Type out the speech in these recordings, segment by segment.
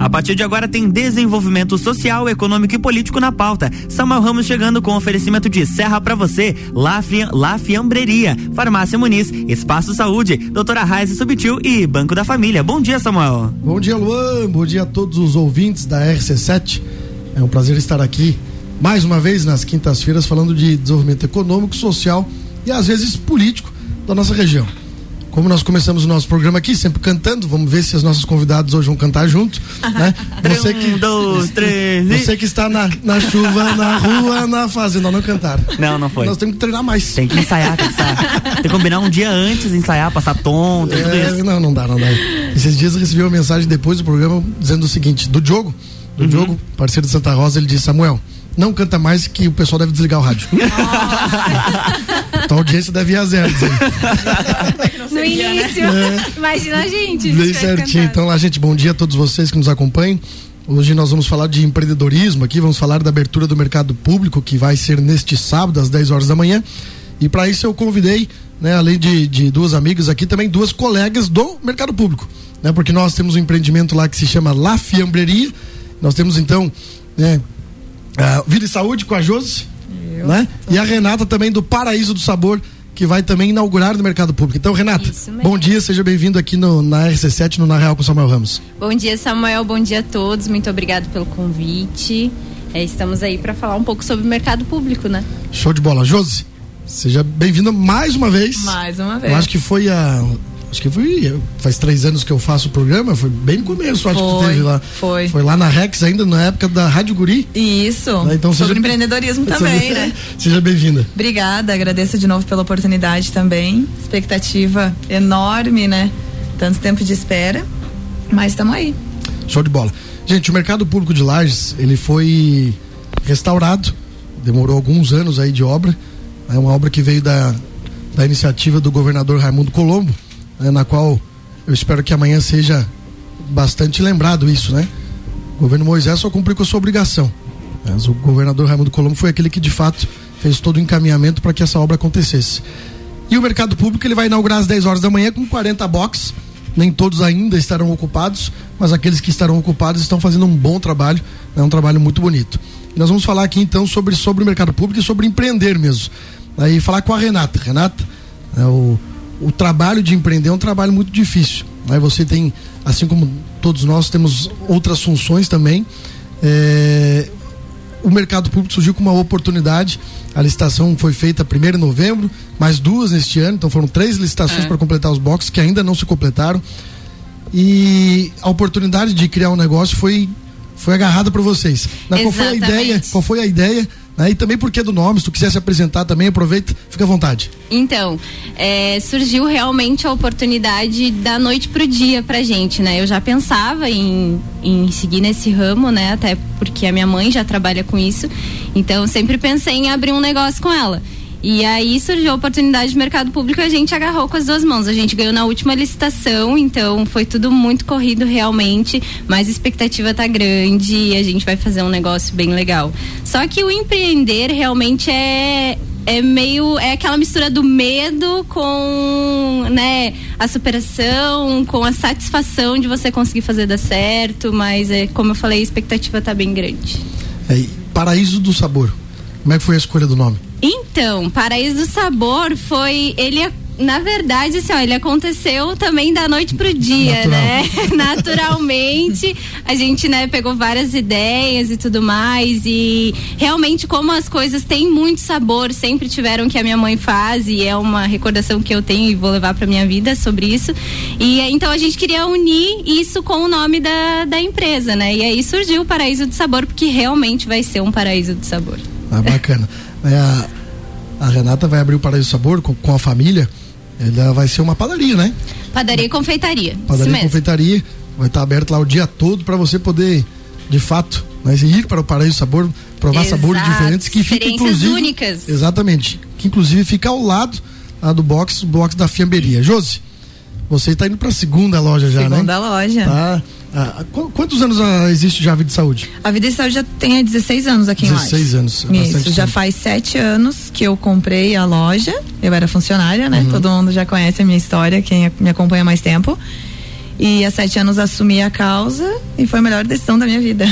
A partir de agora tem desenvolvimento social, econômico e político na pauta. Samuel Ramos chegando com oferecimento de Serra para você, La, La Fiambreria, Farmácia Muniz, Espaço Saúde, Doutora Raiz Subtil e Banco da Família. Bom dia, Samuel. Bom dia, Luan. Bom dia a todos os ouvintes da RC7. É um prazer estar aqui mais uma vez nas quintas-feiras falando de desenvolvimento econômico, social e às vezes político da nossa região. Como nós começamos o nosso programa aqui, sempre cantando, vamos ver se os nossos convidados hoje vão cantar junto. Né? Você que, um, dois, três. Você que está na, na chuva, na rua, na fazenda, não cantaram. Não, não foi. Nós temos que treinar mais. Tem que ensaiar, tem que ensaiar. tem que combinar um dia antes, ensaiar, passar tom, tudo é, isso. Não, não dá, não dá. Esses dias eu recebi uma mensagem depois do programa dizendo o seguinte: do Diogo, do uhum. Diogo, parceiro de Santa Rosa, ele disse: Samuel, não canta mais que o pessoal deve desligar o rádio. então a audiência deve ir a zero. no início, é. imagina a gente. Bem certinho. Então lá, gente, bom dia a todos vocês que nos acompanham. Hoje nós vamos falar de empreendedorismo aqui, vamos falar da abertura do mercado público que vai ser neste sábado às 10 horas da manhã. E para isso eu convidei, né, além de, de duas amigas aqui, também duas colegas do mercado público, né? Porque nós temos um empreendimento lá que se chama La Fiambreria. Nós temos então, né, Uh, Vida e Saúde com a Josi. Eu, né? E a Renata também do Paraíso do Sabor, que vai também inaugurar no mercado público. Então, Renata, bom dia, seja bem-vindo aqui no, na RC7, no Na Real com Samuel Ramos. Bom dia, Samuel, bom dia a todos, muito obrigado pelo convite. É, estamos aí para falar um pouco sobre o mercado público, né? Show de bola. Josi, seja bem-vinda mais uma vez. Mais uma vez. Eu acho que foi a Acho que foi. Faz três anos que eu faço o programa, foi bem no começo, acho foi, que teve lá. Foi. Foi lá na Rex, ainda na época da Rádio Guri. Isso. Né? Então, Sobre seja, empreendedorismo também, seja, né? Seja bem-vinda. Obrigada, agradeço de novo pela oportunidade também. Expectativa enorme, né? Tanto tempo de espera, mas estamos aí. Show de bola. Gente, o mercado público de Lages, ele foi restaurado, demorou alguns anos aí de obra. É uma obra que veio da, da iniciativa do governador Raimundo Colombo né, na qual eu espero que amanhã seja bastante lembrado isso, né? O governo Moisés só cumpriu com a sua obrigação. Mas o governador Raimundo Colombo foi aquele que de fato fez todo o encaminhamento para que essa obra acontecesse. E o mercado público ele vai inaugurar às 10 horas da manhã com 40 boxes. Nem todos ainda estarão ocupados, mas aqueles que estarão ocupados estão fazendo um bom trabalho, é né? um trabalho muito bonito. E nós vamos falar aqui então sobre, sobre o mercado público e sobre empreender mesmo. Aí falar com a Renata. Renata, é o, o trabalho de empreender é um trabalho muito difícil. Né? Você tem, assim como todos nós, temos outras funções também. É, o mercado público surgiu com uma oportunidade. A licitação foi feita primeiro de novembro, mais duas neste ano, então foram três licitações é. para completar os boxes que ainda não se completaram. E a oportunidade de criar um negócio foi foi agarrada por vocês. qual foi a ideia? Qual foi a ideia né? E também porque do nome, se tu quiser se apresentar também, aproveita, fica à vontade. Então, é, surgiu realmente a oportunidade da noite pro dia pra gente, né? Eu já pensava em, em seguir nesse ramo, né? Até porque a minha mãe já trabalha com isso. Então, sempre pensei em abrir um negócio com ela. E aí surgiu a oportunidade de mercado público e a gente agarrou com as duas mãos. A gente ganhou na última licitação, então foi tudo muito corrido realmente, mas a expectativa tá grande e a gente vai fazer um negócio bem legal. Só que o empreender realmente é é meio é aquela mistura do medo com né a superação com a satisfação de você conseguir fazer dar certo mas é como eu falei a expectativa tá bem grande é, paraíso do sabor como é que foi a escolha do nome então, Paraíso do Sabor foi. Ele na verdade, assim, ó, ele aconteceu também da noite pro dia, Natural. né? Naturalmente, a gente, né, pegou várias ideias e tudo mais e realmente como as coisas têm muito sabor, sempre tiveram que a minha mãe faz e é uma recordação que eu tenho e vou levar para minha vida sobre isso. E então a gente queria unir isso com o nome da, da empresa, né? E aí surgiu o Paraíso do Sabor, porque realmente vai ser um paraíso do sabor. Ah, bacana. É, a, a, Renata vai abrir o Paraíso Sabor com, com, a família. Ela vai ser uma padaria, né? Padaria e confeitaria. Padaria e confeitaria. Vai estar aberto lá o dia todo para você poder, de fato, né, ir para o Paraíso Sabor, provar Exato. sabores diferentes que fica inclusive. únicas. Exatamente. Que inclusive fica ao lado lá do box, box da Fiamberia. Josi, você está indo para a segunda loja já, segunda né? Segunda loja. Tá. Ah, quantos anos ah, existe já a Vida de Saúde? A Vida de Saúde já tem 16 anos aqui 16 em 16 anos. Isso, já tempo. faz sete anos que eu comprei a loja. Eu era funcionária, né? Uhum. Todo mundo já conhece a minha história, quem me acompanha há mais tempo. E há sete anos assumi a causa e foi a melhor decisão da minha vida.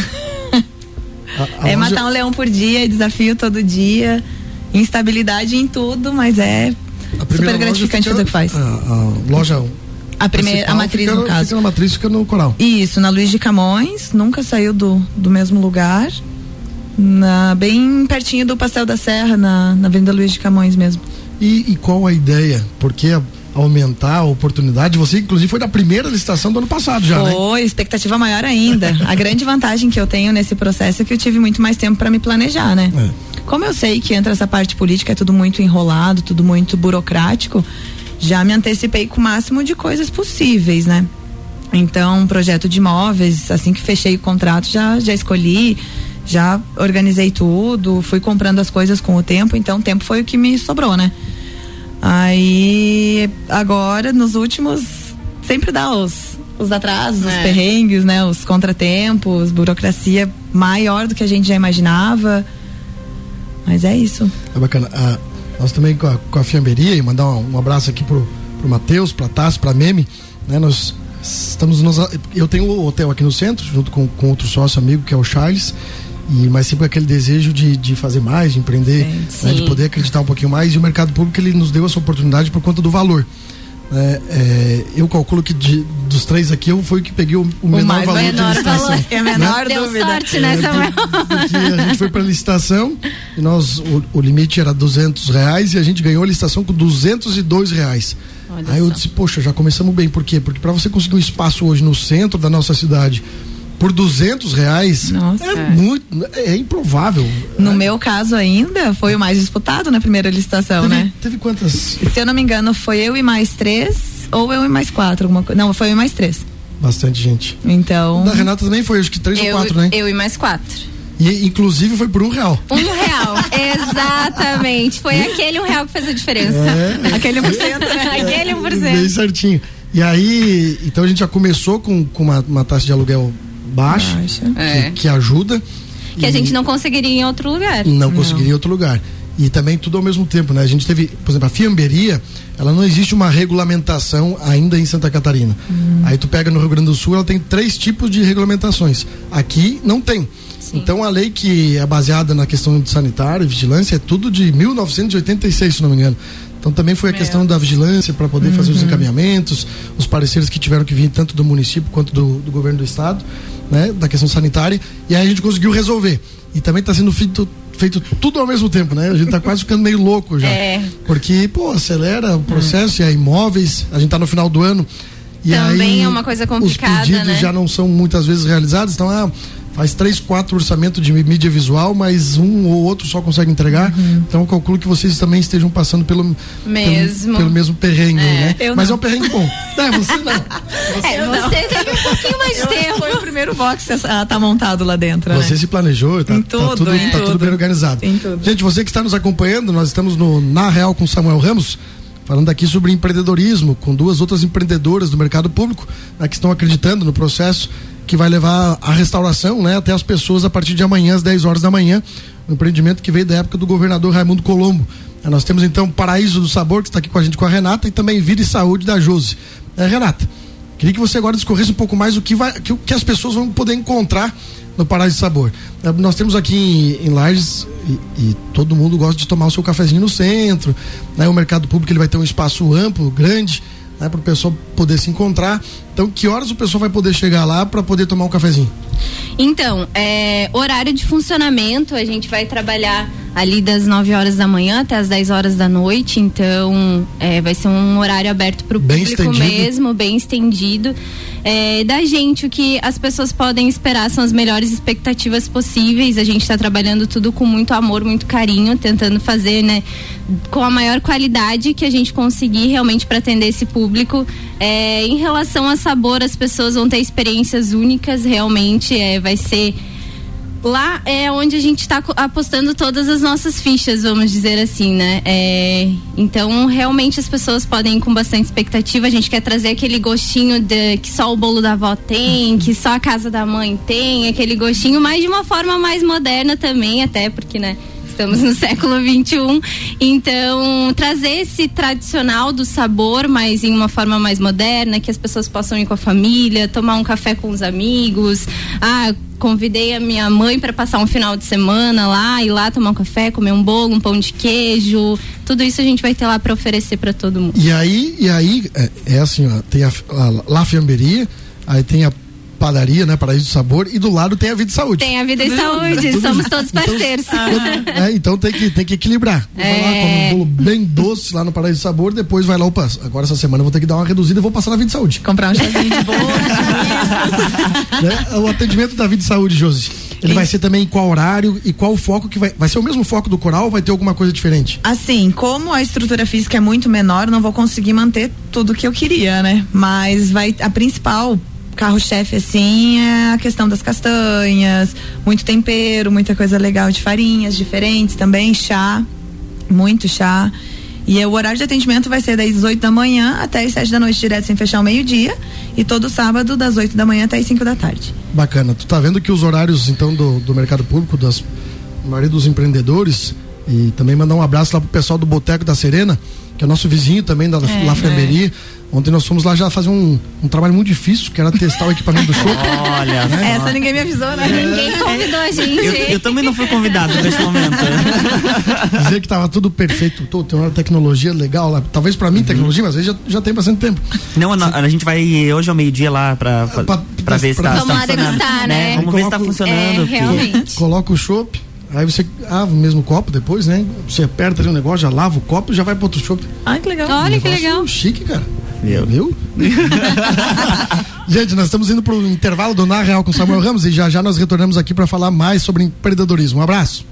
A, a é matar um leão por dia, é desafio todo dia, instabilidade em tudo, mas é super gratificante fica, fazer o que faz. A, a loja a primeira, a matriz fica, no caso. Fica na matriz, fica no coral. Isso, na Luiz de Camões, nunca saiu do, do mesmo lugar. Na, bem pertinho do Pastel da Serra, na, na Avenida Luiz de Camões mesmo. E, e qual a ideia? Porque aumentar a oportunidade. Você, inclusive, foi da primeira licitação do ano passado já, né? Foi, né? expectativa maior ainda. a grande vantagem que eu tenho nesse processo é que eu tive muito mais tempo para me planejar, né? É. Como eu sei que entra essa parte política, é tudo muito enrolado, tudo muito burocrático, já me antecipei com o máximo de coisas possíveis, né? Então, projeto de imóveis, assim que fechei o contrato, já, já escolhi, já organizei tudo, fui comprando as coisas com o tempo, então o tempo foi o que me sobrou, né? Aí, agora, nos últimos, sempre dá os, os atrasos, é. os perrengues, né? Os contratempos, burocracia maior do que a gente já imaginava. Mas é isso. É bacana. Ah, nós também com a, com a Fiamberia, e mandar um, um, abraço aqui pro, pro Matheus, pra Tassi, pra Meme, né? Nós estamos nos, eu tenho o um hotel aqui no centro, junto com, com outro sócio amigo, que é o Charles, e, mas sempre aquele desejo de, de fazer mais, de empreender, sim, né, sim. de poder acreditar um pouquinho mais. E o mercado público ele nos deu essa oportunidade por conta do valor. É, é, eu calculo que de, dos três aqui eu fui o que peguei o, o, o menor valor menor de licitação. Valor, é a menor né? Deu sorte, né, Samuel? É, a gente foi para licitação e nós o, o, limite era duzentos reais e a gente ganhou a licitação com duzentos e dois reais. Olha Aí só. eu disse, poxa, já começamos bem. Por quê? Porque para você conseguir um espaço hoje no centro da nossa cidade por duzentos reais Nossa. é muito é improvável no é. meu caso ainda foi o mais disputado na primeira licitação teve, né teve quantas se eu não me engano foi eu e mais três ou eu e mais quatro alguma não foi eu e mais três bastante gente então da Renata também foi acho que três eu, ou quatro né eu e mais quatro e, inclusive foi por um real. Um real, exatamente. Foi aquele um real que fez a diferença. É, aquele 1%, né? aquele 1%. Bem certinho. E aí, então a gente já começou com, com uma, uma taxa de aluguel baixa, baixa. Que, é. que, ajuda. Que a gente não conseguiria em outro lugar. Não, não conseguiria em outro lugar. E também tudo ao mesmo tempo, né? A gente teve, por exemplo, a fiamberia, ela não existe uma regulamentação ainda em Santa Catarina. Hum. Aí tu pega no Rio Grande do Sul, ela tem três tipos de regulamentações. Aqui não tem. Sim. Então a lei que é baseada na questão de sanitário e vigilância é tudo de 1986, se não me engano. Então também foi a questão da vigilância para poder uhum. fazer os uhum. encaminhamentos, os pareceres que tiveram que vir tanto do município quanto do, do governo do estado, né, da questão sanitária, e aí a gente conseguiu resolver. E também está sendo feito feito tudo ao mesmo tempo, né? A gente tá quase ficando meio louco já. É. Porque, pô, acelera o processo, é. e é imóveis, a gente tá no final do ano. E Também aí, é uma coisa complicada, os pedidos né? já não são muitas vezes realizados, então, ah, faz três, quatro orçamentos de mídia visual, mas um ou outro só consegue entregar. Uhum. Então eu calculo que vocês também estejam passando pelo mesmo, pelo, pelo mesmo perrengue, é, né? Mas não. é um perrengue bom. É, você não. Você, é, você teve um pouquinho mais de tempo. Foi o primeiro box a tá montado lá dentro. Você né? se planejou, tá, em tudo, tá, tudo, em tá tudo. tudo bem organizado. Gente, você que está nos acompanhando, nós estamos no Na Real com Samuel Ramos falando aqui sobre empreendedorismo, com duas outras empreendedoras do mercado público né, que estão acreditando no processo que vai levar a restauração né, até as pessoas a partir de amanhã, às 10 horas da manhã. Um empreendimento que veio da época do governador Raimundo Colombo. É, nós temos então Paraíso do Sabor, que está aqui com a gente com a Renata, e também Vida e Saúde da Jose. É, Renata, queria que você agora discorresse um pouco mais o que, vai, que, que as pessoas vão poder encontrar no Paraíso do Sabor. É, nós temos aqui em, em Lages, e, e, todo mundo gosta de tomar o seu cafezinho no centro. Né? O mercado público ele vai ter um espaço amplo, grande né, para o pessoal poder se encontrar. Então, que horas o pessoal vai poder chegar lá para poder tomar um cafezinho? Então, é, horário de funcionamento, a gente vai trabalhar ali das 9 horas da manhã até as 10 horas da noite, então é, vai ser um horário aberto para o público estendido. mesmo, bem estendido. É, da gente, o que as pessoas podem esperar são as melhores expectativas possíveis. A gente está trabalhando tudo com muito amor, muito carinho, tentando fazer, né, com a maior qualidade que a gente conseguir realmente para atender esse público. É, em relação a sabor, as pessoas vão ter experiências únicas, realmente é, vai ser lá é onde a gente está apostando todas as nossas fichas, vamos dizer assim, né? É, então, realmente as pessoas podem ir com bastante expectativa. A gente quer trazer aquele gostinho de que só o bolo da avó tem, que só a casa da mãe tem, aquele gostinho, mas de uma forma mais moderna também, até porque, né? Estamos no século 21. Então, trazer esse tradicional do sabor, mas em uma forma mais moderna, que as pessoas possam ir com a família, tomar um café com os amigos. Ah, convidei a minha mãe para passar um final de semana lá, ir lá tomar um café, comer um bolo, um pão de queijo. Tudo isso a gente vai ter lá para oferecer para todo mundo. E aí, e aí é, é assim, ó, tem a, a La Fiamberia, aí tem a padaria, né? Paraíso do Sabor, e do lado tem a Vida e Saúde. Tem a Vida e Saúde, Tudo somos todos então, parceiros. Então, é, então tem que, tem que equilibrar. Vou é. lá, come um bolo bem doce lá no Paraíso do Sabor, depois vai lá, opa, agora essa semana eu vou ter que dar uma reduzida e vou passar na Vida e Saúde. Comprar um chazinho de bolo. né? O atendimento da Vida e Saúde, Josi. Ele vai ser também em qual horário e qual o foco que vai. Vai ser o mesmo foco do coral ou vai ter alguma coisa diferente? Assim, como a estrutura física é muito menor, não vou conseguir manter tudo que eu queria, né? Mas vai. A principal carro-chefe, assim, é a questão das castanhas, muito tempero, muita coisa legal de farinhas diferentes também, chá, muito chá. E o horário de atendimento vai ser das 8 da manhã até as 7 da noite, direto sem fechar o meio-dia. E todo sábado, das 8 da manhã até as 5 da tarde. Bacana. Tu tá vendo que os horários, então, do, do mercado público, das maioria dos empreendedores, e também mandar um abraço lá pro pessoal do Boteco da Serena, que é nosso vizinho também da é, Lafremberie. É. Ontem nós fomos lá já fazer um, um trabalho muito difícil, que era testar o equipamento do show. Olha, né? essa ninguém me avisou, né? É. Ninguém convidou a gente. Eu, eu, também não fui convidado nesse momento. Dizer que tava tudo perfeito, tô, tem uma tecnologia legal lá. Talvez para mim, uhum. tecnologia, mas às vezes já, já tem bastante tempo. Não, a, a gente vai hoje ao meio-dia lá pra, pra, pra, pra ver se tá, Vamos tá funcionando. Degustar, né? Vamos ver se tá funcionando. É, realmente. Coloca o chopp Aí você lava o mesmo copo depois, né? Você aperta ali o um negócio, já lava o copo e já vai pro outro chopp. Ai, que legal. Olha que legal. Chique, cara. Meu. Viu? Gente, nós estamos indo pro intervalo do Na Real com Samuel Ramos e já já nós retornamos aqui para falar mais sobre empreendedorismo. Um abraço.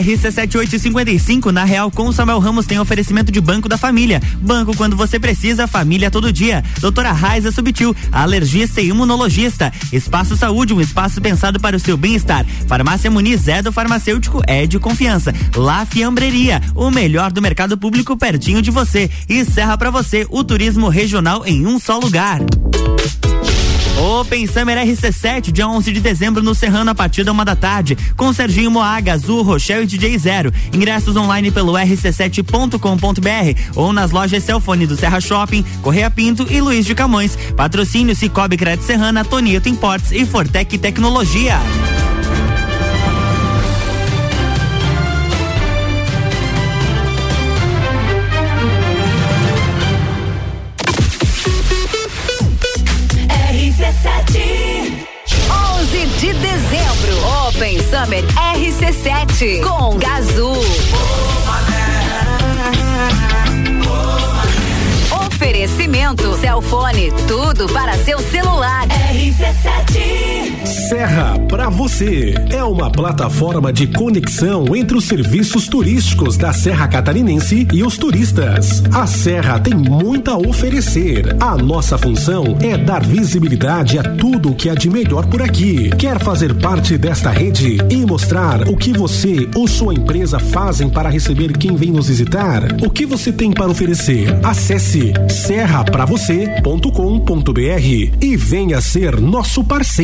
RC7855 na Real com Samuel Ramos tem oferecimento de Banco da Família. Banco quando você precisa, família todo dia. Doutora Raiza Subtil, alergista e imunologista. Espaço Saúde, um espaço pensado para o seu bem-estar. Farmácia Muniz é do farmacêutico, é de confiança. La Fiambreria, o melhor do mercado público pertinho de você. E Serra para você, o turismo regional em um só lugar. Open Summer RC7, dia 11 de dezembro no Serrano a partir da uma da tarde, com Serginho Moaga, Azul, Rochelle e DJ Zero. Ingressos online pelo rc7.com.br ou nas lojas Celfone do Serra Shopping, Correia Pinto e Luiz de Camões. Patrocínio Cicobi Crédito Serrana, Tonieto Imports e Fortec Tecnologia. RC7 com Gazul. Oferecimento Celfone, tudo para seu celular. RC7 Serra para você é uma plataforma de conexão entre os serviços turísticos da Serra Catarinense e os turistas. A Serra tem muito a oferecer. A nossa função é dar visibilidade a tudo o que há de melhor por aqui. Quer fazer parte desta rede e mostrar o que você ou sua empresa fazem para receber quem vem nos visitar? O que você tem para oferecer? Acesse serrapravocê.com.br e venha ser nosso parceiro.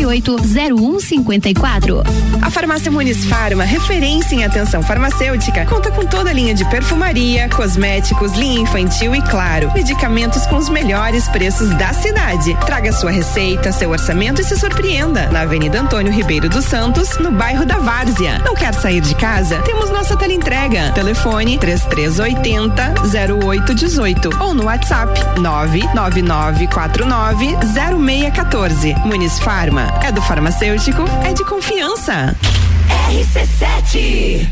38 0154. A Farmácia Muniz Farma, referência em atenção farmacêutica, conta com toda a linha de perfumaria, cosméticos, linha infantil e, claro, medicamentos com os melhores preços da cidade. Traga sua receita, seu orçamento e se surpreenda. Na Avenida Antônio Ribeiro dos Santos, no bairro da Várzea. Não quer sair de casa? Temos nossa teleentrega. Telefone 3380 0818 ou no WhatsApp 99949 0614. Muniz Farma. É do farmacêutico, é de confiança. RC7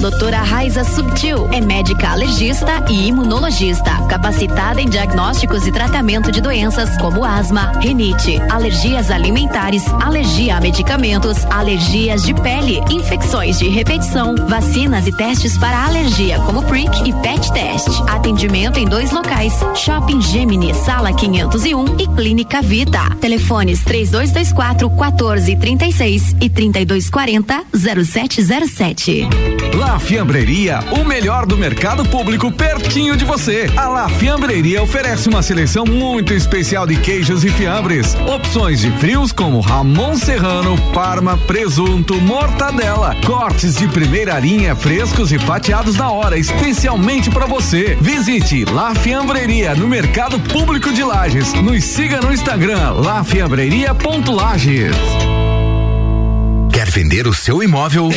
Doutora Raiza Subtil é médica alergista e imunologista, capacitada em diagnósticos e tratamento de doenças como asma, rinite, alergias alimentares, alergia a medicamentos, alergias de pele, infecções de repetição, vacinas e testes para alergia como PRIC e PET Test. Atendimento em dois locais: Shopping Gemini, Sala 501 e Clínica Vita. Telefones 3224 1436 e 3240 0707. La Fiambreria, o melhor do mercado público pertinho de você. A La Fiambreria oferece uma seleção muito especial de queijos e fiambres. Opções de frios como Ramon Serrano, Parma, presunto, mortadela. Cortes de primeira linha frescos e fatiados na hora, especialmente para você. Visite La Fiambreria no Mercado Público de Lages. Nos siga no Instagram lafiambreria.lages. Quer vender o seu imóvel?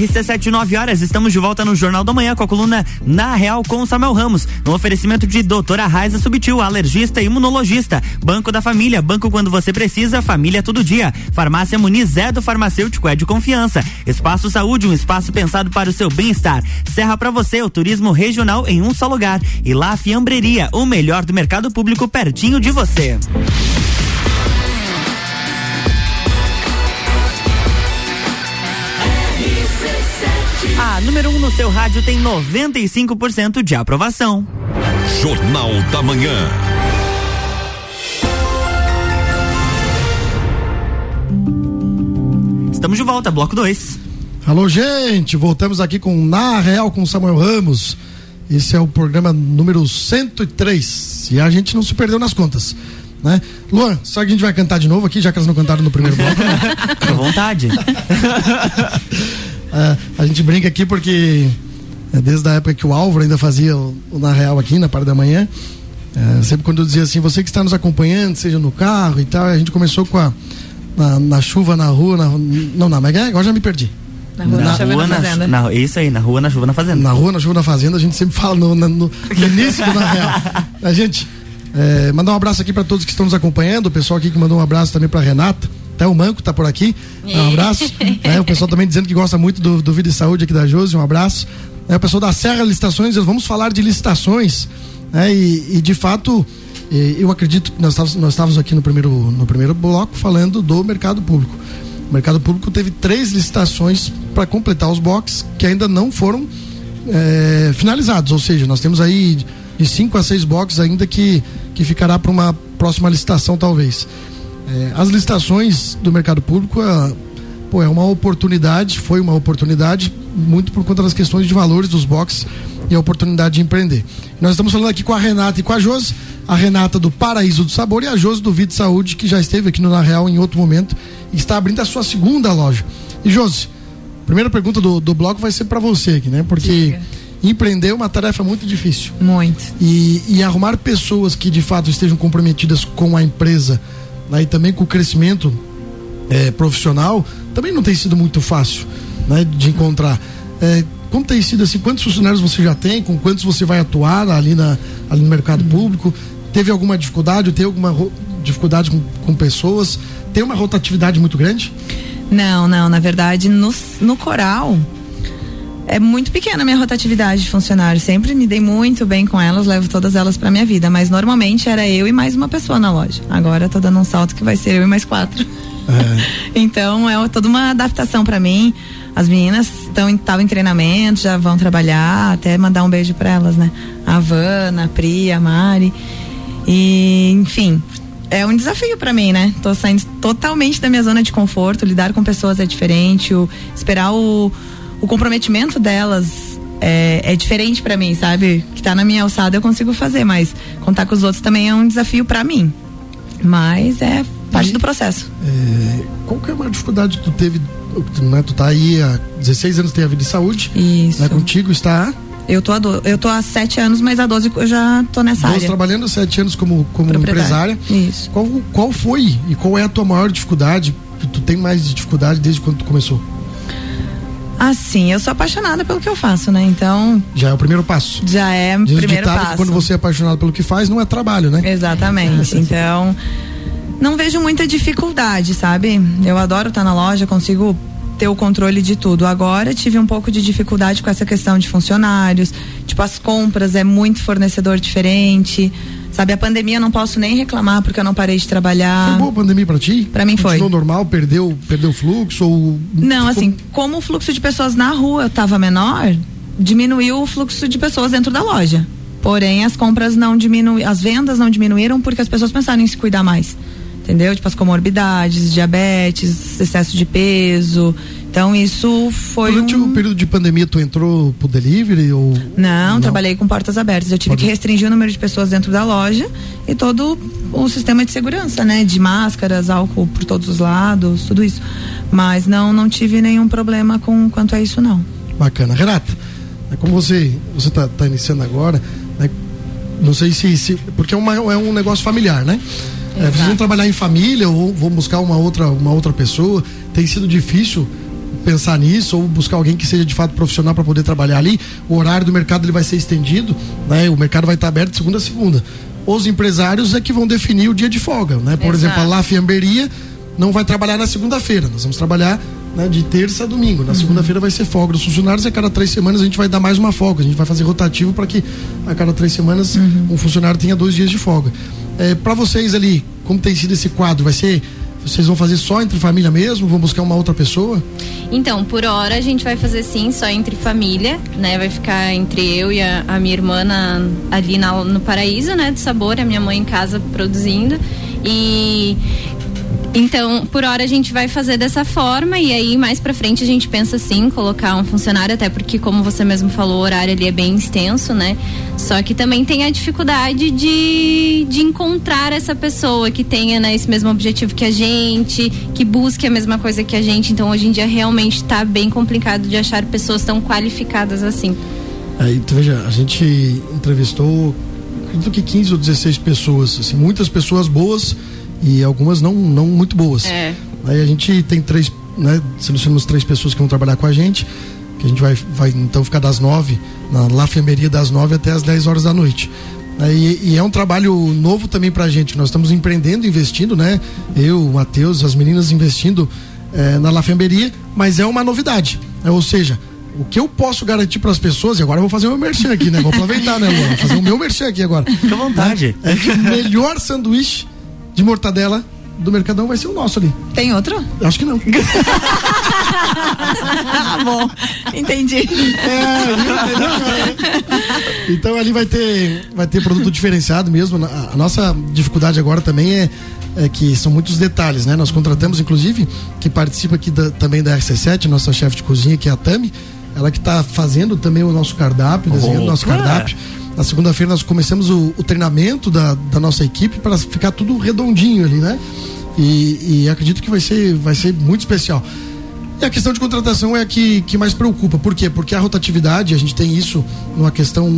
RC7, 9 horas, estamos de volta no Jornal da Manhã com a coluna Na Real com Samuel Ramos. No oferecimento de doutora Raiza Subtil, alergista e imunologista. Banco da Família, banco quando você precisa, família todo dia. Farmácia Muniz é do farmacêutico, é de confiança. Espaço Saúde, um espaço pensado para o seu bem-estar. Serra para você, o turismo regional em um só lugar. E lá Fiambreria, o melhor do mercado público pertinho de você. A número 1 um no seu rádio tem 95% de aprovação. Jornal da Manhã. Estamos de volta, bloco 2. Alô, gente, voltamos aqui com Na Real com Samuel Ramos. Esse é o programa número 103. E a gente não se perdeu nas contas. Né? Luan, só que a gente vai cantar de novo aqui, já que elas não cantaram no primeiro bloco. Né? À vontade. É, a gente brinca aqui porque é, desde a época que o Álvaro ainda fazia o, o Na Real aqui na parte da manhã, é, sempre quando eu dizia assim, você que está nos acompanhando, seja no carro e tal, a gente começou com a na, na chuva, na rua, na, não, na Mega, agora já me perdi. Na rua, na, chuva, na fazenda. Na, isso aí, na rua, na chuva, na fazenda. Na rua, na chuva, na fazenda, a gente sempre fala no, no, no início do Na Real. A gente, é, mandar um abraço aqui para todos que estão nos acompanhando, o pessoal aqui que mandou um abraço também para Renata, até o Manco tá por aqui, um abraço. É, o pessoal também dizendo que gosta muito do, do Vida e Saúde aqui da Josi, um abraço. É, o pessoal da Serra Licitações, vamos falar de licitações, né? E, e de fato, eu acredito que nós estávamos, nós estávamos aqui no primeiro, no primeiro bloco falando do mercado público. O mercado público teve três licitações para completar os boxes que ainda não foram é, finalizados, ou seja, nós temos aí de cinco a seis boxes ainda que, que ficará para uma próxima licitação talvez. É, as licitações do mercado público é, pô, é uma oportunidade, foi uma oportunidade muito por conta das questões de valores dos boxes e a oportunidade de empreender. Nós estamos falando aqui com a Renata e com a Josi, a Renata do Paraíso do Sabor e a Josi do Vida Saúde, que já esteve aqui no Na Real em outro momento e está abrindo a sua segunda loja. E Josi, primeira pergunta do, do bloco vai ser para você aqui, né? Porque Diga. empreender é uma tarefa muito difícil. Muito. E, e arrumar pessoas que de fato estejam comprometidas com a empresa né, e também com o crescimento é, profissional, também não tem sido muito fácil né, de encontrar. É, como tem sido assim? Quantos funcionários você já tem? Com quantos você vai atuar ali, na, ali no mercado público? Teve alguma dificuldade? Tem alguma dificuldade com, com pessoas? Tem uma rotatividade muito grande? Não, não. Na verdade, no, no coral, é muito pequena a minha rotatividade de funcionários. Sempre me dei muito bem com elas, levo todas elas para minha vida. Mas normalmente era eu e mais uma pessoa na loja. Agora tô dando um salto que vai ser eu e mais quatro. É. então é toda uma adaptação para mim. As meninas estavam em treinamento, já vão trabalhar, até mandar um beijo para elas, né? A Vanna, a Pri, a Mari. E, enfim, é um desafio para mim, né? Tô saindo totalmente da minha zona de conforto, lidar com pessoas é diferente, o, esperar o o comprometimento delas é, é diferente para mim, sabe? Que tá na minha alçada eu consigo fazer, mas contar com os outros também é um desafio para mim. Mas é parte e, do processo. É, qual que é a maior dificuldade que tu teve? Né, tu tá aí há 16 anos, tem a vida de saúde. Isso. Né, contigo está eu tô, há do, eu tô há sete anos, mas há 12 eu já tô nessa 12 área. trabalhando há sete anos como, como empresária. Isso. Qual, qual foi e qual é a tua maior dificuldade? Que tu tem mais dificuldade desde quando tu começou? Assim, eu sou apaixonada pelo que eu faço, né? Então. Já é o primeiro passo. Já é o primeiro passo. quando você é apaixonado pelo que faz, não é trabalho, né? Exatamente. então, não vejo muita dificuldade, sabe? Eu adoro estar na loja, consigo ter o controle de tudo. Agora tive um pouco de dificuldade com essa questão de funcionários, tipo as compras é muito fornecedor diferente. Sabe, a pandemia eu não posso nem reclamar porque eu não parei de trabalhar. Foi boa a pandemia para ti? Para mim foi. Continuou normal, perdeu, perdeu o fluxo ou Não, assim, como o fluxo de pessoas na rua estava menor, diminuiu o fluxo de pessoas dentro da loja. Porém, as compras não diminuíram, as vendas não diminuíram porque as pessoas pensaram em se cuidar mais entendeu? Tipo as comorbidades, diabetes, excesso de peso. Então isso foi Durante um... o período de pandemia tu entrou pro delivery ou não, não? trabalhei com portas abertas. Eu tive Pode... que restringir o número de pessoas dentro da loja e todo o sistema de segurança, né, de máscaras, álcool por todos os lados, tudo isso. Mas não não tive nenhum problema com quanto a isso não. Bacana, Renata. É como você você tá, tá iniciando agora, né? Não sei se, se porque é, uma, é um negócio familiar, né? É, precisam trabalhar em família ou vão buscar uma outra, uma outra pessoa. Tem sido difícil pensar nisso ou buscar alguém que seja de fato profissional para poder trabalhar ali. O horário do mercado ele vai ser estendido, né? O mercado vai estar aberto de segunda a segunda. Os empresários é que vão definir o dia de folga, né? Por Exato. exemplo, a La Fiamberia não vai trabalhar na segunda-feira. Nós vamos trabalhar né, de terça a domingo. Na uhum. segunda-feira vai ser folga dos funcionários e a cada três semanas a gente vai dar mais uma folga. A gente vai fazer rotativo para que a cada três semanas uhum. um funcionário tenha dois dias de folga. É, para vocês ali, como tem sido esse quadro? Vai ser vocês vão fazer só entre família mesmo? Vão buscar uma outra pessoa? Então, por hora a gente vai fazer sim, só entre família, né? Vai ficar entre eu e a, a minha irmã na, ali na, no Paraíso, né? De Sabor, a minha mãe em casa produzindo. E então, por hora a gente vai fazer dessa forma e aí mais para frente a gente pensa sim colocar um funcionário até porque como você mesmo falou, o horário ali é bem extenso, né? Só que também tem a dificuldade de, de encontrar essa pessoa que tenha né, esse mesmo objetivo que a gente, que busque a mesma coisa que a gente. Então, hoje em dia realmente está bem complicado de achar pessoas tão qualificadas assim. Aí, tu veja, a gente entrevistou acredito que 15 ou 16 pessoas, assim, muitas pessoas boas e algumas não, não muito boas. É. Aí a gente tem três, né? Selecionamos três pessoas que vão trabalhar com a gente, que a gente vai, vai então ficar das nove, na Lafemeria das nove até as dez horas da noite. E, e, é um trabalho novo também pra gente. Nós estamos empreendendo, investindo, né? Eu, o Matheus, as meninas investindo é, na Lafemberia, mas é uma novidade. É, ou seja, o que eu posso garantir para as pessoas, e agora eu vou fazer o meu merchan aqui, né? Vou aproveitar, né, Luan? Vou fazer o meu merchan aqui agora. Fica à vontade. É que o melhor sanduíche de mortadela do Mercadão vai ser o nosso ali. Tem outro? Acho que não. ah, bom. Entendi. É, então ali vai ter, vai ter produto diferenciado mesmo. A, nossa dificuldade agora também é, é, que são muitos detalhes, né? Nós contratamos, inclusive, que participa aqui da, também da RC7, nossa chefe de cozinha, que é a Tami. Ela que está fazendo também o nosso cardápio, desenhando o nosso cardápio. Na segunda-feira nós começamos o, o treinamento da, da, nossa equipe para ficar tudo redondinho ali, né? E, e, acredito que vai ser, vai ser muito especial. E a questão de contratação é a que, que mais preocupa. Por quê? Porque a rotatividade, a gente tem isso numa questão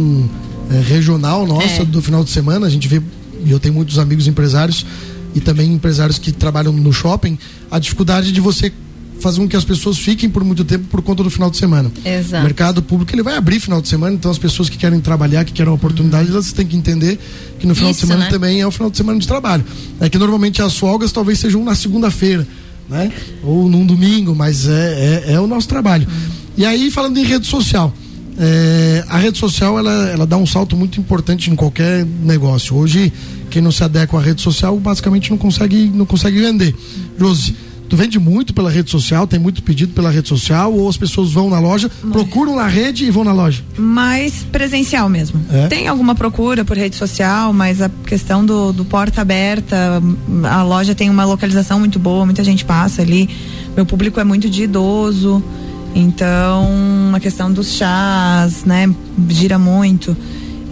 é, regional nossa é. do final de semana. A gente vê, e eu tenho muitos amigos empresários e também empresários que trabalham no shopping, a dificuldade de você fazer com que as pessoas fiquem por muito tempo por conta do final de semana. Exato. O mercado público ele vai abrir final de semana, então as pessoas que querem trabalhar, que querem oportunidade, elas têm que entender que no final Isso, de semana né? também é o final de semana de trabalho. É que normalmente as folgas talvez sejam na segunda-feira, né? Ou num domingo, mas é, é, é o nosso trabalho. Uhum. E aí, falando em rede social. É, a rede social ela, ela dá um salto muito importante em qualquer negócio. Hoje, quem não se adequa à rede social basicamente não consegue, não consegue vender. Josi, Tu vende muito pela rede social, tem muito pedido pela rede social, ou as pessoas vão na loja, Mas... procuram na rede e vão na loja? Mais presencial mesmo. É? Tem alguma procura por rede social, mas a questão do, do porta aberta, a loja tem uma localização muito boa, muita gente passa ali. Meu público é muito de idoso. Então, a questão dos chás, né, gira muito.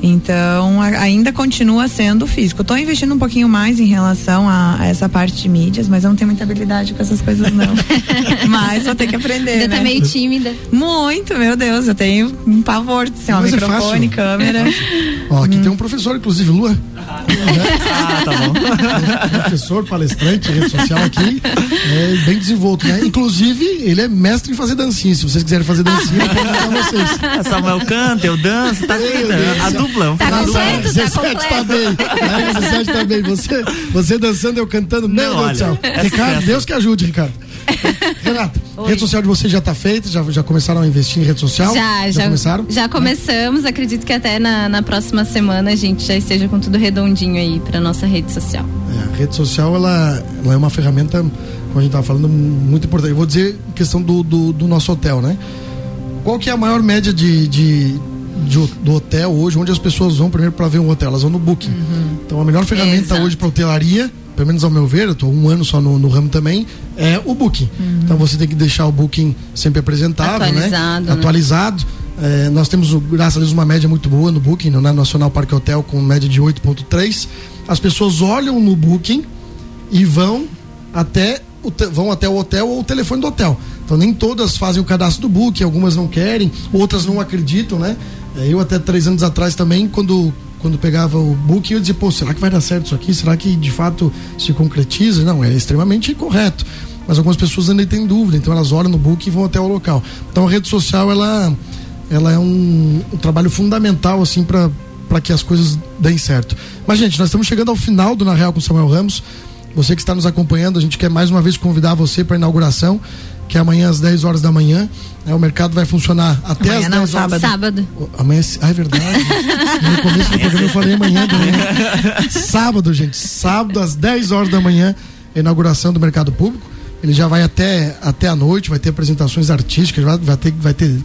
Então, a, ainda continua sendo físico. Tô investindo um pouquinho mais em relação a, a, essa parte de mídias, mas eu não tenho muita habilidade com essas coisas, não. mas vou ter que aprender. Ainda né? tá meio tímida. Muito, meu Deus. Eu tenho um pavor de ser um microfone, é câmera. Ó, aqui hum. tem um professor, inclusive, Lua. ah, tá bom. professor, palestrante, rede social aqui. É bem desenvolto, né? Inclusive, ele é mestre em fazer dancinha. Se vocês quiserem fazer dancinha, eu vou pra vocês. Samuel canta, eu danço, tá feita. A dupla. Tá completo, 17 tá completo. Tá bem. É, 17 tá bem. Você, você dançando, eu cantando. Meu Deus do céu. É Ricardo, Deus que ajude, Ricardo. Renata, Oi. rede social de vocês já está feita? Já, já começaram a investir em rede social? Já, já, já começaram? Já começamos. Acredito que até na, na próxima semana a gente já esteja com tudo redondinho aí para nossa rede social. É, a rede social ela, ela é uma ferramenta, como a gente estava falando, muito importante. Eu vou dizer questão do, do, do, nosso hotel, né? Qual que é a maior média de, de, de do hotel hoje, onde as pessoas vão primeiro para ver um hotel? Elas vão no Booking. Uhum. Então a melhor ferramenta Exato. hoje para hotelaria pelo menos ao meu ver, eu estou um ano só no, no, ramo também, é o booking. Uhum. Então você tem que deixar o booking sempre apresentável, atualizado, né? Atualizado. É, nós temos, graças a Deus, uma média muito boa no booking, no Nacional Parque Hotel, com média de 8,3. As pessoas olham no booking e vão até o, vão até o hotel ou o telefone do hotel. Então nem todas fazem o cadastro do booking, algumas não querem, outras não acreditam, né? É, eu até três anos atrás também, quando quando pegava o book, eu dizia, pô, será que vai dar certo isso aqui? Será que de fato se concretiza? Não, é extremamente correto. Mas algumas pessoas ainda têm dúvida, então elas olham no book e vão até o local. Então a rede social, ela, ela é um, um trabalho fundamental, assim, para para que as coisas deem certo. Mas, gente, nós estamos chegando ao final do Na Real com Samuel Ramos. Você que está nos acompanhando, a gente quer mais uma vez convidar você para a inauguração que é amanhã às 10 horas da manhã. É, o mercado vai funcionar até amanhã às não, 10 horas. Sábado. Amanhã, ah, é verdade. no começo do programa eu falei amanhã também. sábado, gente. Sábado às 10 horas da manhã, inauguração do mercado público. Ele já vai até, até a noite, vai ter apresentações artísticas, vai, vai ter, vai ter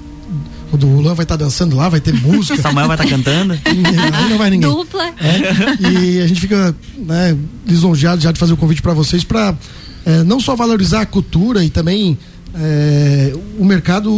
o do Luan vai estar tá dançando lá, vai ter música. Samuel vai estar tá cantando. Aí não vai ninguém. Dupla. É, e a gente fica né, lisonjeado já de fazer o convite para vocês para é, não só valorizar a cultura e também é, o mercado,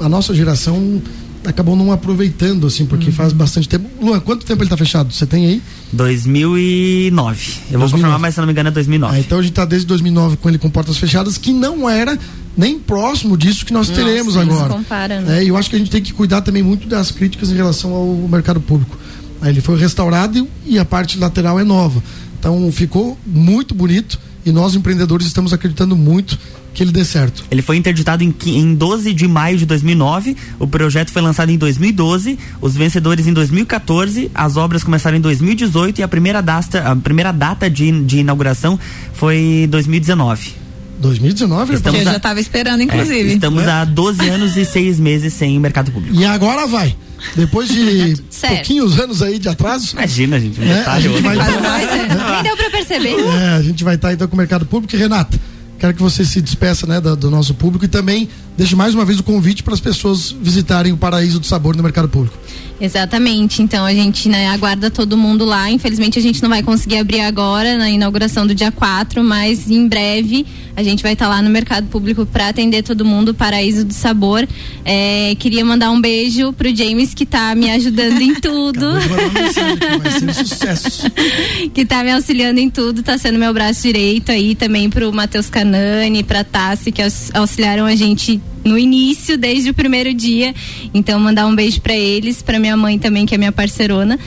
a nossa geração acabou não aproveitando, assim, porque uhum. faz bastante tempo. Luan, quanto tempo ele está fechado? Você tem aí? 2009. Eu 2009. vou confirmar, mas se não me engano é 2009. Ah, então a gente está desde 2009 com ele com portas fechadas, que não era nem próximo disso que nós Nossa, teremos agora. Compara, né? É, eu acho que a gente tem que cuidar também muito das críticas em relação ao mercado público. Aí ele foi restaurado e a parte lateral é nova. Então ficou muito bonito e nós empreendedores estamos acreditando muito que ele dê certo. Ele foi interditado em, em 12 de maio de 2009, o projeto foi lançado em 2012, os vencedores em 2014, as obras começaram em 2018 e a primeira data, a primeira data de, de inauguração foi 2019. 2019? Estamos eu já estava esperando, inclusive. É, estamos é? há 12 anos e 6 meses sem mercado público. E agora vai. Depois de pouquinhos anos aí de atraso. Imagina, gente. Um é, a gente vai tá, é. Nem deu para perceber. É, a gente vai estar tá, então com o mercado público. E, Renata, quero que você se despeça né, do, do nosso público e também deixe mais uma vez o convite para as pessoas visitarem o Paraíso do Sabor no mercado público. Exatamente. Então a gente né, aguarda todo mundo lá. Infelizmente a gente não vai conseguir abrir agora na inauguração do dia 4, mas em breve a gente vai estar tá lá no mercado público para atender todo mundo, Paraíso do Sabor. É, queria mandar um beijo pro James que está me ajudando em tudo. que vai ser um sucesso. que tá me auxiliando em tudo, está sendo meu braço direito aí também pro Matheus Canani, pra Tassi, que auxiliaram a gente no início, desde o primeiro dia. Então, mandar um beijo para eles, para minha mãe também, que é minha parcerona.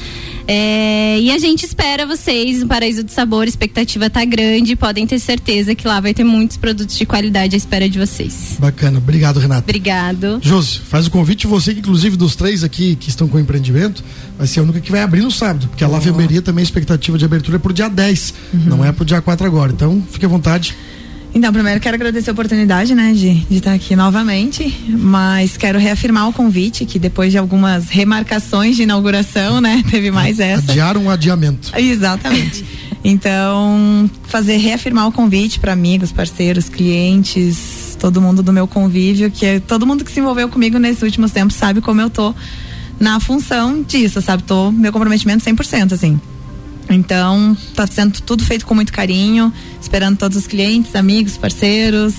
É, e a gente espera vocês no Paraíso do Sabor, a expectativa tá grande, podem ter certeza que lá vai ter muitos produtos de qualidade à espera de vocês. Bacana, obrigado Renato. Obrigado. Josi, faz o convite, você que inclusive dos três aqui que estão com empreendimento, vai ser a única que vai abrir no sábado, porque a La Femeria também a expectativa de abertura é pro dia 10, uhum. não é pro dia 4 agora, então fique à vontade. Então, primeiro quero agradecer a oportunidade, né, de, de estar aqui novamente, mas quero reafirmar o convite que depois de algumas remarcações de inauguração, né, teve mais essa. Adiar um adiamento. Exatamente. Então, fazer reafirmar o convite para amigos, parceiros, clientes, todo mundo do meu convívio, que é, todo mundo que se envolveu comigo nesses últimos tempos sabe como eu tô na função disso, sabe? Tô meu comprometimento 100%, assim. Então, está sendo tudo feito com muito carinho, esperando todos os clientes, amigos, parceiros.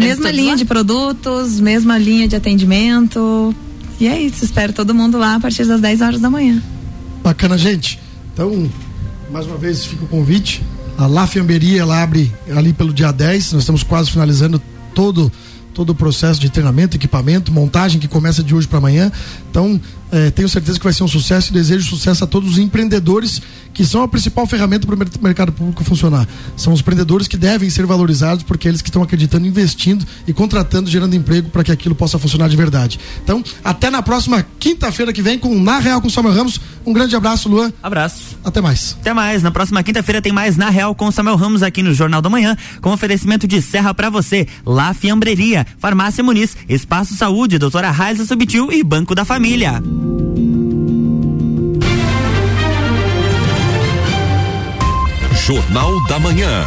mesma linha lá? de produtos, mesma linha de atendimento. E é isso, espero todo mundo lá a partir das 10 horas da manhã. Bacana, gente. Então, mais uma vez fica o convite. A La Fiamberia ela abre ali pelo dia 10. Nós estamos quase finalizando todo todo o processo de treinamento, equipamento, montagem que começa de hoje para amanhã. Então, é, tenho certeza que vai ser um sucesso e desejo sucesso a todos os empreendedores que são a principal ferramenta para o mercado público funcionar. São os empreendedores que devem ser valorizados porque eles que estão acreditando, investindo e contratando, gerando emprego para que aquilo possa funcionar de verdade. Então, até na próxima quinta-feira que vem com Na Real com Samuel Ramos. Um grande abraço, Luan. Abraço. Até mais. Até mais. Na próxima quinta-feira tem mais Na Real com Samuel Ramos aqui no Jornal da Manhã, com oferecimento de Serra para você, La Fiambreria, Farmácia Muniz, Espaço Saúde, Doutora Raiza Subtil e Banco da Família. Jornal da Manhã.